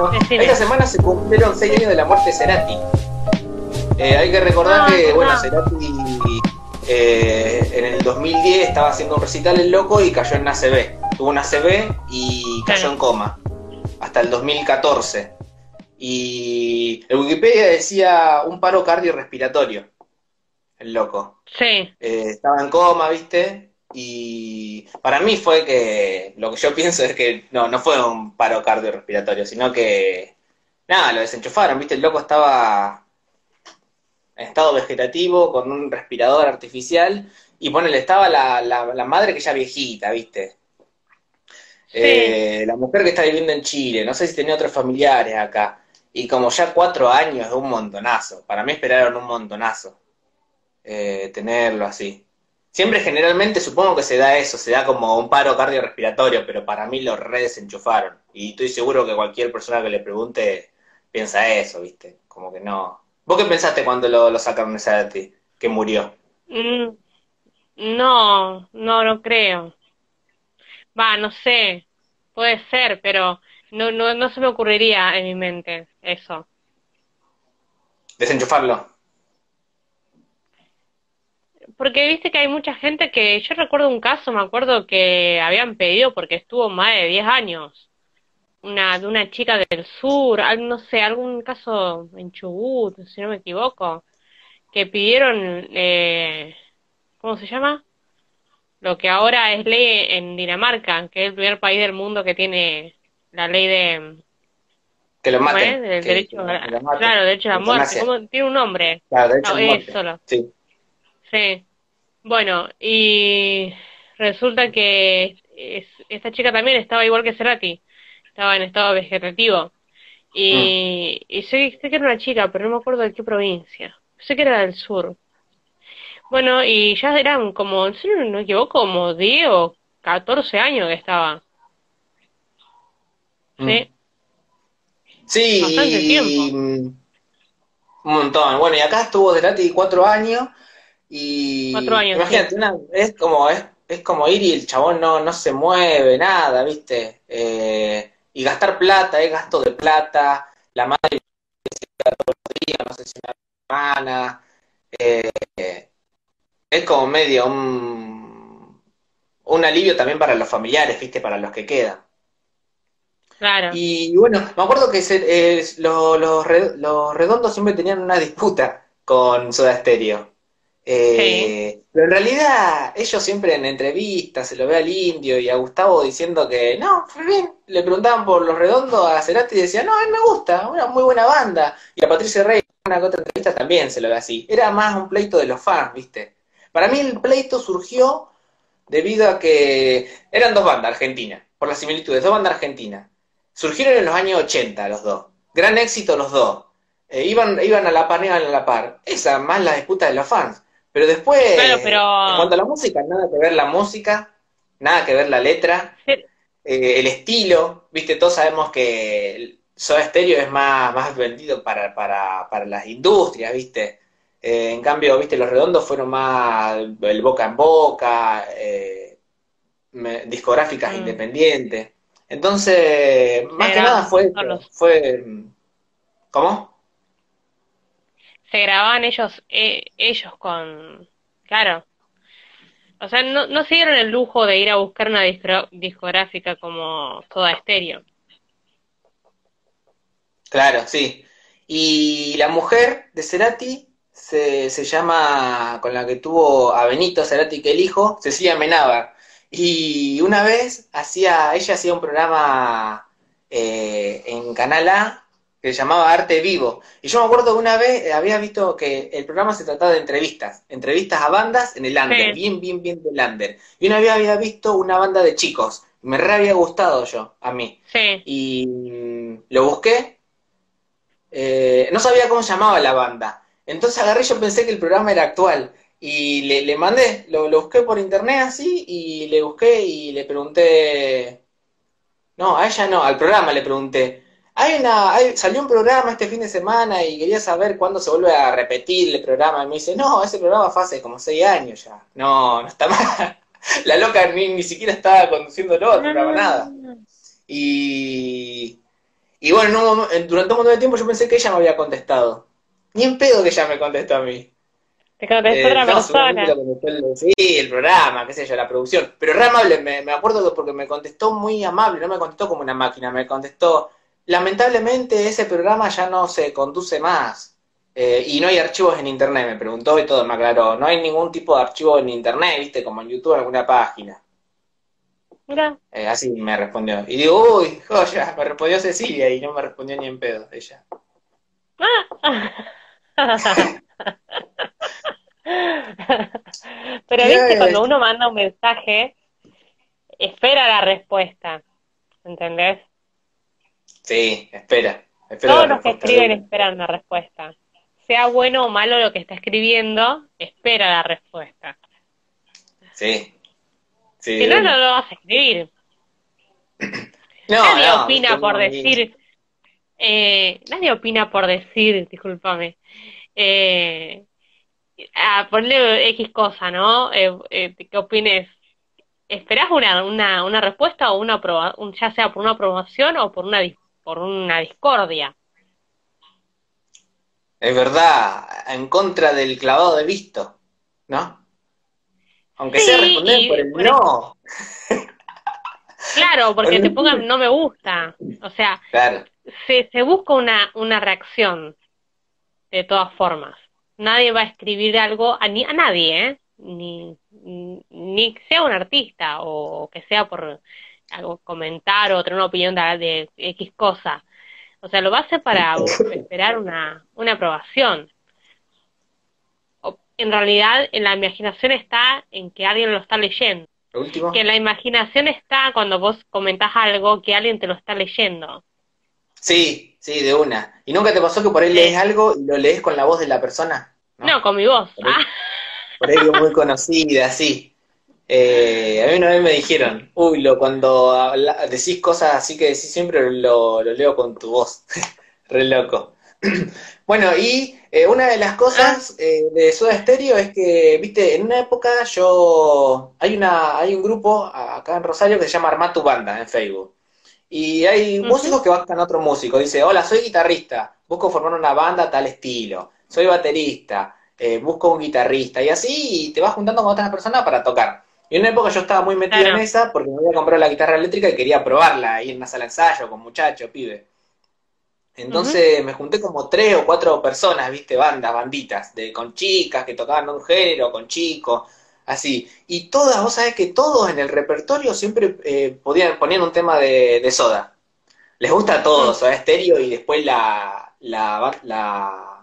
Bueno, esta semana se cumplieron seis años de la muerte de Cerati. Eh, hay que recordar Ah, que, bueno, ah. Cerati eh, en el 2010 estaba haciendo un recital el loco y cayó en ACV. Tuvo una ACV y cayó Claro. en coma. Hasta el 2014. Y en Wikipedia decía un paro cardiorrespiratorio. El loco. Sí, Eh, estaba en coma, ¿viste? Y para mí fue que lo que yo pienso es que no, no fue un paro cardiorrespiratorio, sino que nada, lo desenchufaron, ¿viste? El loco estaba en estado vegetativo con un respirador artificial y ponele, estaba la, la, la madre que ya viejita, ¿viste? sí. Eh, la mujer que está viviendo en Chile, no sé si tenía otros familiares acá. Y como ya cuatro años es un montonazo. Para mí esperaron un montonazo eh, tenerlo así. Siempre generalmente supongo que se da eso, se da como un paro cardiorrespiratorio, pero para mí lo re desenchufaron. Y estoy seguro que cualquier persona que le pregunte piensa eso, ¿viste? Como que no. ¿Vos qué pensaste cuando lo, lo sacaron esa de ti? Que murió. Mm, No, no, no creo. Va, no sé. Puede ser, pero no, no, no se me ocurriría en mi mente eso. Desenchufarlo. Porque viste que hay mucha gente que, yo recuerdo un caso, me acuerdo que habían pedido porque estuvo más de 10 años, una de una chica del sur, no sé, algún caso en Chubut, si no me equivoco, que pidieron, eh, ¿cómo se llama? Lo que ahora es ley en Dinamarca, que es el primer país del mundo que tiene la ley de, Que lo ¿cómo maten. Del que- derecho, que a- lo maten. claro, derecho a la muerte. Tiene un nombre. Claro, derecho No, a muerte. eso lo- Sí. Sí, bueno, y resulta que es- esta chica también estaba igual que Cerati, estaba en estado vegetativo. Y, y sé, sé que era una chica, pero no me acuerdo de qué provincia. Sé que era del sur. Bueno, y ya eran como, si no me equivoco, como 10 o 14 años que estaba. ¿Sí? Sí, Bastante tiempo. un montón. Bueno, y acá estuvo Cerati cuatro años y Cuatro años, imagínate, una- es como es, es como ir y el chabón no, no se mueve, nada, ¿viste? Eh, y gastar plata, es gasto de plata, la madre todos los días, no sé si una semana, eh, es como medio un, un alivio también para los familiares, ¿viste? Para los que quedan. Claro. Y bueno, me acuerdo que se- eh, lo- los, los redondos siempre tenían una disputa con Soda Stereo. Eh, Pero en realidad, ellos siempre en entrevistas se lo ve al indio y a Gustavo diciendo que no, fue bien. Le preguntaban por los redondos a Cerati y decía, no, a mí me gusta, una muy buena banda. Y a Patricia Rey, una otra entrevista también se lo ve así. Era más un pleito de los fans, ¿viste? Para mí el pleito surgió debido a que eran dos bandas argentinas, por las similitudes, dos bandas argentinas. Surgieron en los años 80 los dos. Gran éxito los dos. Eh, iban, iban a la par, iban a la par. Esa más la disputa de los fans. Pero después, Claro, pero- en cuanto a la música, nada que ver la música, nada que ver la letra, eh, el estilo, viste, todos sabemos que Soda Stereo es más, más vendido para, para, para las industrias, viste. Eh, en cambio, viste, los redondos fueron más el boca en boca, eh, me- discográficas Mm. independientes. Entonces, más que nada fue, fue, ¿cómo? Se grababan ellos, eh, ellos con, claro. O sea, no, no se dieron el lujo de ir a buscar una discográfica como Toda Estéreo. Claro, sí. Y la mujer de Cerati se, se llama, con la que tuvo a Benito Cerati que el hijo, Cecilia Menábar. Y una vez hacía, ella hacía un programa eh, en Canal A que se llamaba Arte Vivo. Y yo me acuerdo que una vez eh, había visto que el programa se trataba de entrevistas, entrevistas a bandas en el under, Sí. bien, bien, bien del under. Y una vez había visto una banda de chicos, me re había gustado yo, a mí. Sí, Y mm, lo busqué, eh, no sabía cómo llamaba la banda. Entonces agarré y yo pensé que el programa era actual. Y le, le mandé, lo, lo busqué por internet así, y le busqué y le pregunté. No, a ella no, al programa le pregunté. Hay una, hay- salió un programa este fin de semana y quería saber cuándo se vuelve a repetir el programa. Y me dice, no, ese programa fue hace como seis años ya. No, no está mal. La loca ni, ni siquiera estaba conduciendo el programa, nada. Y, Y bueno, durante un montón de tiempo yo pensé que ella me había contestado. Ni en pedo que ella me contestó a mí. Te contestó otra persona. sí, el programa, qué sé yo, la producción. Pero re amable, me, me acuerdo porque me contestó muy amable, no me contestó como una máquina, me contestó, lamentablemente ese programa ya no se conduce más. Eh, y no hay archivos en internet, me preguntó y todo me aclaró. No hay ningún tipo de archivo en internet, viste, como en YouTube, alguna página. Mira. Eh, así me respondió. Y digo, uy, joya, me respondió Cecilia y no me respondió ni en pedo ella. Pero viste, cuando uno manda un mensaje, espera la respuesta. ¿Entendés? Sí, espera. Todos los que escriben esperan la respuesta. Sea bueno o malo lo que está escribiendo, espera la respuesta. Sí. si no, no lo vas a escribir. nadie opina por decir. Eh, nadie opina por decir, discúlpame. Eh, a ponerle X cosa, ¿no? Eh, eh, ¿Qué opines? ¿Esperás una, una, una respuesta o una un, ya sea por una aprobación o por una, por una discordia? Es verdad, en contra del clavado de visto, ¿no? Aunque sea responder por el no. Claro, porque te pongan no me gusta. O sea, se, se busca una, una reacción, de todas formas nadie va a escribir algo a, ni, a nadie, ¿eh? Ni, ni sea un artista o que sea por algo comentar o tener una opinión de, X cosa. O sea, lo va a hacer para esperar una, una aprobación. en realidad, en la imaginación está en que alguien lo está leyendo. Que la imaginación está cuando vos comentás algo que alguien te lo está leyendo. Sí, sí, de una. ¿Y nunca te pasó que por ahí lees algo y lo lees con la voz de la persona? No, con mi voz. Por ahí, muy conocida, sí. Eh, a mí una vez me dijeron, uy, lo, cuando decís cosas así que decís siempre lo, leo con tu voz. Re loco. bueno, y eh, una de las cosas eh, de Soda Stereo es que, viste, en una época yo. Hay, una, hay un grupo acá en Rosario que se llama Arma tu Banda en Facebook. Y hay músicos que buscan a otro músico. Dice, hola, soy guitarrista, busco formar una banda tal estilo soy baterista, eh, busco un guitarrista y así te vas juntando con otras personas para tocar. Y en una época yo estaba muy metido en esa porque me había comprado la guitarra eléctrica y quería probarla ahí en una sala de ensayo con muchachos, pibe. Entonces me junté como tres o cuatro personas, viste, bandas, banditas, de, con chicas que tocaban un género, con chicos, así. Y todas, vos sabés que todos en el repertorio siempre eh, podían, ponían un tema de, soda. Les gusta a todos, Soda Estéreo y después la, la, la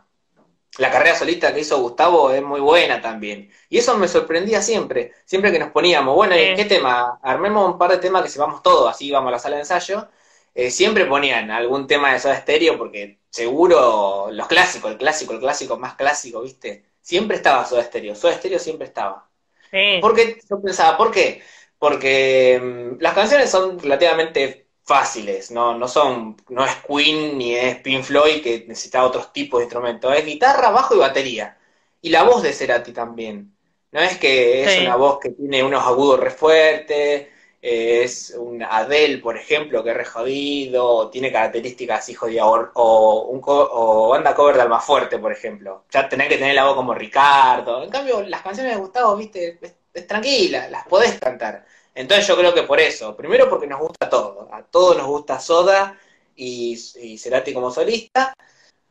la carrera solista que hizo Gustavo es muy buena también. Y eso me sorprendía siempre, siempre que nos poníamos, bueno, ¿qué tema? Armemos un par de temas que sepamos todos, así vamos a la sala de ensayo. Eh, siempre ponían algún tema de Soda Stereo porque seguro los clásicos, el clásico, el clásico más clásico, ¿viste? Siempre estaba Soda Stereo, Soda Stereo siempre estaba. Sí. Porque yo pensaba, ¿por qué? Porque mm, las canciones son relativamente fáciles, no, no son, no es Queen ni es Pink Floyd que necesita otros tipos de instrumentos, es guitarra, bajo y batería. Y la voz de Cerati también. No es que es una voz que tiene unos agudos re fuertes, es un Adele, por ejemplo, que es re jodido, tiene características así jodidas, o, un o banda cover de fuerte por ejemplo. Ya tenés que tener la voz como Ricardo. En cambio, las canciones de Gustavo, viste, es tranquila, las podés cantar. Entonces yo creo que por eso, primero porque nos gusta todo, a todos nos gusta Soda y, y Cerati como solista,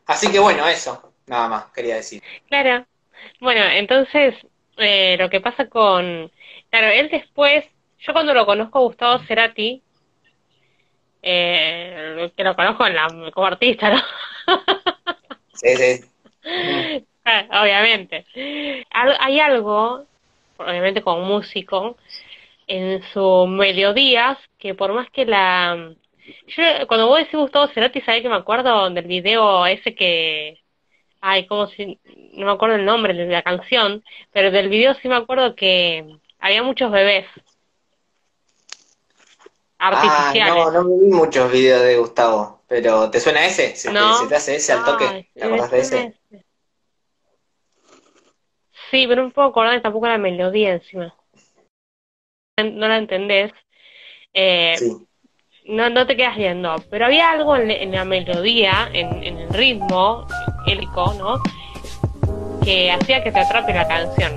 así que bueno, eso, nada más quería decir. Claro, bueno, entonces eh, lo que pasa con, claro, él después, yo cuando lo conozco a Gustavo Cerati, eh, que lo conozco en la, como artista, ¿no? sí, sí. Ah, obviamente. Hay algo, obviamente como músico, en sus melodías, que por más que la... Yo, cuando vos decís Gustavo Cerati, sabés que me acuerdo del video ese que... Ay, como si... No me acuerdo el nombre de la canción, pero del video sí me acuerdo que había muchos bebés artificiales. Ah, no, no vi muchos videos de Gustavo, pero ¿te suena ese? ¿Se, te, hace ese al toque? ¿Te acordás de ese? Sí, pero un poco acordar tampoco la melodía encima no la entendés, eh, no, no te quedas viendo. Pero había algo en, la melodía, en, en, el ritmo, élico, ¿no? Que hacía que te atrape la canción.